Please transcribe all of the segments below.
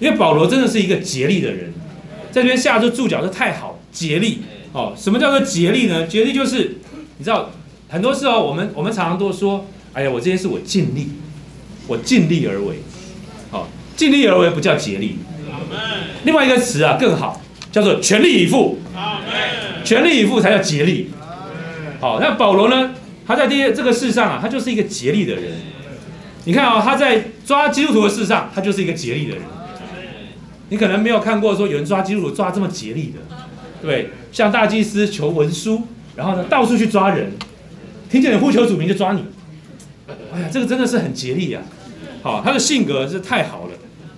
因为保罗真的是一个竭力的人，在这边下这注脚是太好，竭力哦。什么叫做竭力呢？竭力就是你知道，很多时候我们我们常常都说，哎呀，我这件事我尽力，我尽力而为，好，尽力而为不叫竭力。另外一个词啊更好，叫做全力以赴。全力以赴才叫竭力。好，那保罗呢？他在这这个世上啊，他就是一个竭力的人。你看啊，他在抓基督徒的事上，他就是一个竭力的人。你可能没有看过说有人抓基督徒抓这么竭力的，对，向大祭司求文书，然后呢到处去抓人，听见你呼求主名就抓你。哎呀，这个真的是很竭力啊。好，他的性格是太好了。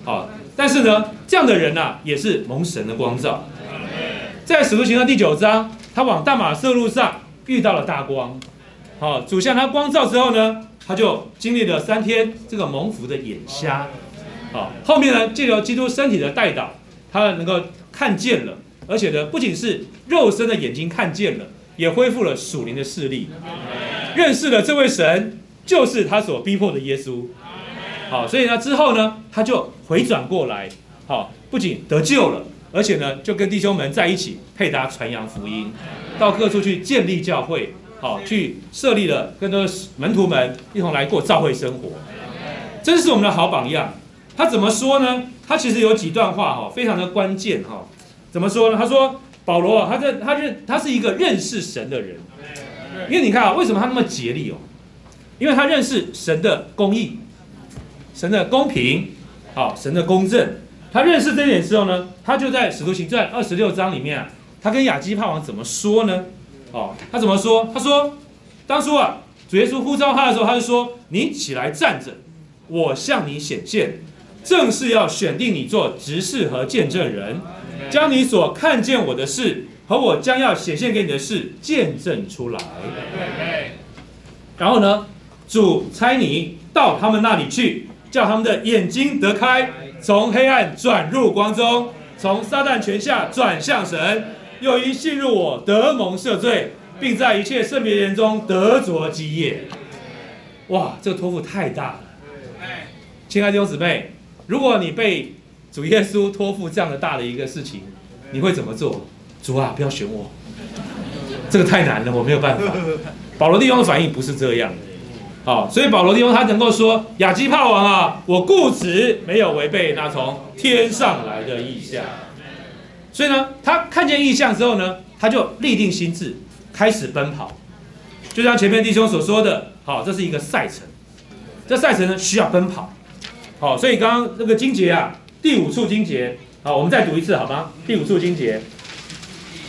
好，但是呢，这样的人呐，也是蒙神的光照。在使徒行传第九章，他往大马色路上遇到了大光。好，主向他光照之后呢，他就经历了三天这个蒙福的眼瞎。好，后面呢，借由基督身体的带导，他能够看见了，而且呢，不仅是肉身的眼睛看见了，也恢复了属灵的视力，认识了这位神就是他所逼迫的耶稣。好，所以呢，之后呢，他就回转过来，好，不仅得救了，而且呢，就跟弟兄们在一起配搭传扬福音，到各处去建立教会。好，去设立了更多的门徒们一同来过教会生活，真是我们的好榜样。他怎么说呢？他其实有几段话哈，非常的关键哈。怎么说呢？他说保罗，他在他认他是一个认识神的人，因为你看啊，为什么他那么竭力哦？因为他认识神的公义、神的公平、好神的公正。他认识这点之后呢，他就在使徒行传二十六章里面啊，他跟亚基帕王怎么说呢？哦，他怎么说？他说，当初啊，主耶稣呼召他的时候，他就说：“你起来站着，我向你显现，正是要选定你做执事和见证人，将你所看见我的事和我将要显现给你的事见证出来。然后呢，主差你到他们那里去，叫他们的眼睛得开，从黑暗转入光中，从撒旦权下转向神。”又因信入我得蒙赦罪，并在一切圣别人中得着基业。哇，这个托付太大了！亲爱的弟兄姊妹，如果你被主耶稣托付这样的大的一个事情，你会怎么做？主啊，不要选我，这个太难了，我没有办法。保罗弟兄的反应不是这样的，好，所以保罗弟兄他能够说：“亚基帕王啊，我固执没有违背那从天上来的意象。”所以呢，他看见意象之后呢，他就立定心智，开始奔跑。就像前面弟兄所说的，好，这是一个赛程。这赛程呢，需要奔跑。好，所以刚刚那个金节啊，第五处金节，好，我们再读一次好吗？第五处金节，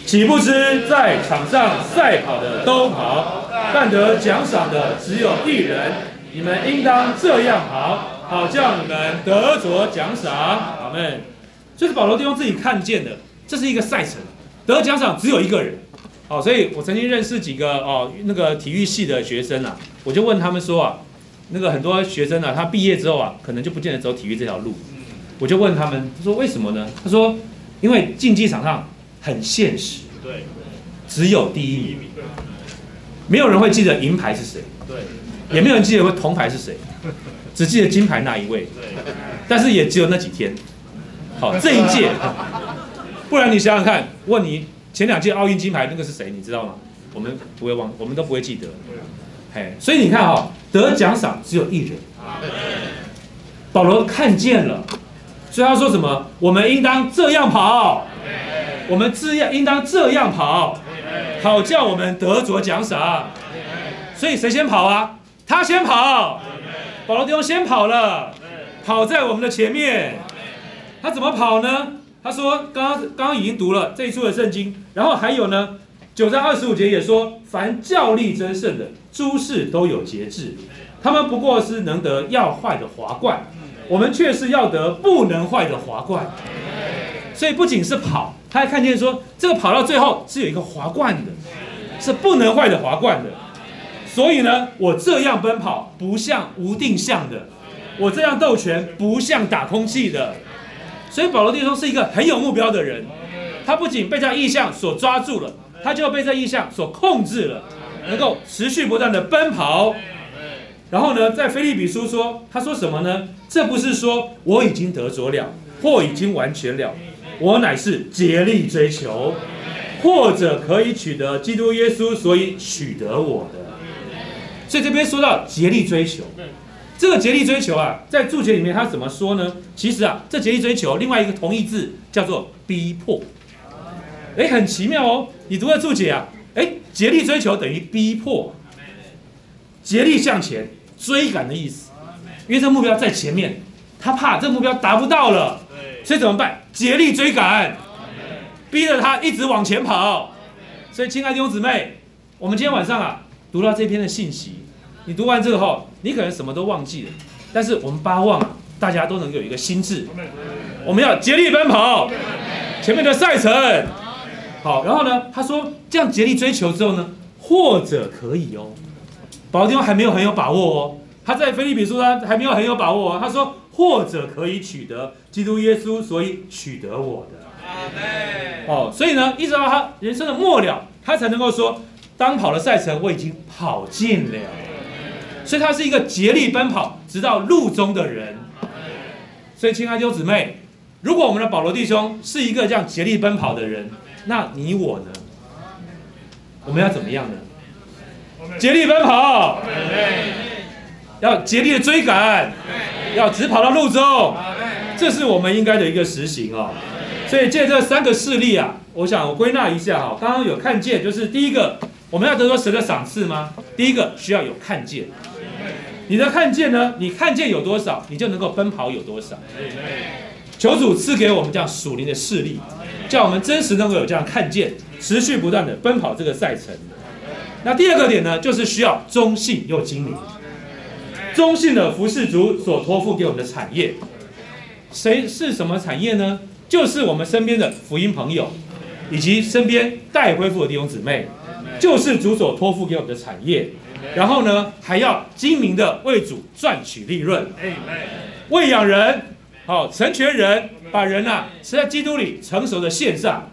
岂不知在场上赛跑的都跑，但得奖赏的只有一人。你们应当这样跑，好叫你们得着奖赏。阿门。这是保罗弟兄自己看见的。这是一个赛程，得奖赏只有一个人，好，所以我曾经认识几个哦，那个体育系的学生啊，我就问他们说啊，那个很多学生啊，他毕业之后啊，可能就不见得走体育这条路，我就问他们，他说为什么呢？他说，因为竞技场上很现实，对，只有第一名，没有人会记得银牌是谁，对，也没有人记得会铜牌是谁，只记得金牌那一位，对，但是也只有那几天，好，这一届。不然你想想看，问你前两届奥运金牌那个是谁？你知道吗？我们不会忘，我们都不会记得。嘿，所以你看哈，得奖赏只有一人。保罗看见了，所以他说什么？我们应当这样跑，我们这样应当这样跑，好叫我们得着奖赏。所以谁先跑啊？他先跑。保罗弟兄先跑了，跑在我们的前面。他怎么跑呢？他说：“刚刚刚刚已经读了这一处的圣经，然后还有呢，九章二十五节也说，凡教力争胜的诸事都有节制，他们不过是能得要坏的华冠，我们却是要得不能坏的华冠。所以不仅是跑，他还看见说，这个跑到最后是有一个华冠的，是不能坏的华冠的。所以呢，我这样奔跑不像无定向的，我这样斗拳不像打空气的。”所以保罗弟兄是一个很有目标的人，他不仅被这意象所抓住了，他就被这意象所控制了，能够持续不断的奔跑。然后呢，在菲利比书说，他说什么呢？这不是说我已经得着了，或已经完全了。我乃是竭力追求，或者可以取得基督耶稣，所以取得我的。所以这边说到竭力追求，这个竭力追求啊，在注解里面他怎么说呢？其实啊，这竭力追求另外一个同义字叫做逼迫。哎，很奇妙哦！你读了注解啊，哎，竭力追求等于逼迫，竭力向前追赶的意思。因为这目标在前面，他怕这目标达不到了，所以怎么办？竭力追赶，逼着他一直往前跑。所以，亲爱的弟兄姊妹，我们今天晚上啊，读到这篇的信息，你读完之后，你可能什么都忘记了，但是我们巴望大家都能有一个心智，我们要竭力奔跑前面的赛程。好，然后呢，他说这样竭力追求之后呢，或者可以哦，保罗还没有很有把握哦。他在菲利比书他还没有很有把握哦，他说或者可以取得基督耶稣，所以取得我的。哦，所以呢，一直到他人生的末了，他才能够说，当跑了赛程我已经跑尽了。所以他是一个竭力奔跑，直到路中的人。所以，亲爱的弟兄姊妹，如果我们的保罗弟兄是一个这样竭力奔跑的人，那你我呢？我们要怎么样呢？竭力奔跑。要竭力的追赶，要直跑到路中，这是我们应该的一个实行哦。所以借这三个事例啊，我想我归纳一下哈。刚刚有看见，就是第一个，我们要得到神的赏赐吗？第一个需要有看见。你的看见呢？你看见有多少，你就能够奔跑有多少。求主赐给我们这样属灵的视力，叫我们真实能够有这样看见，持续不断的奔跑这个赛程。那第二个点呢，就是需要中性又精明。中性的服饰族所托付给我们的产业，谁是什么产业呢？就是我们身边的福音朋友，以及身边待恢复的弟兄姊妹，就是主所托付给我们的产业。然后呢，还要精明的为主赚取利润，喂养人，好成全人，把人呐是在基督里成熟的线上。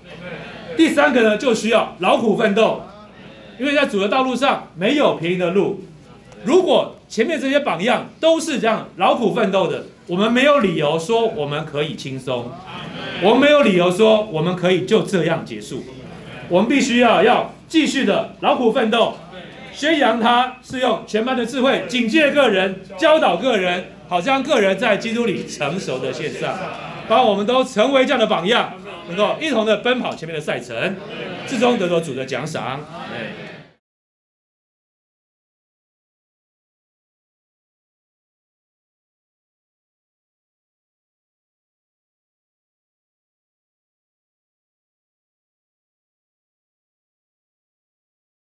第三个呢，就需要劳苦奋斗，因为在主的道路上没有便宜的路。如果前面这些榜样都是这样劳苦奋斗的，我们没有理由说我们可以轻松，我们没有理由说我们可以就这样结束。我们必须要要继续的劳苦奋斗，宣扬他是用全班的智慧警戒个人，教导个人，好像个人在基督里成熟的线上，帮我们都成为这样的榜样，能够一同的奔跑前面的赛程，最终得到主的奖赏。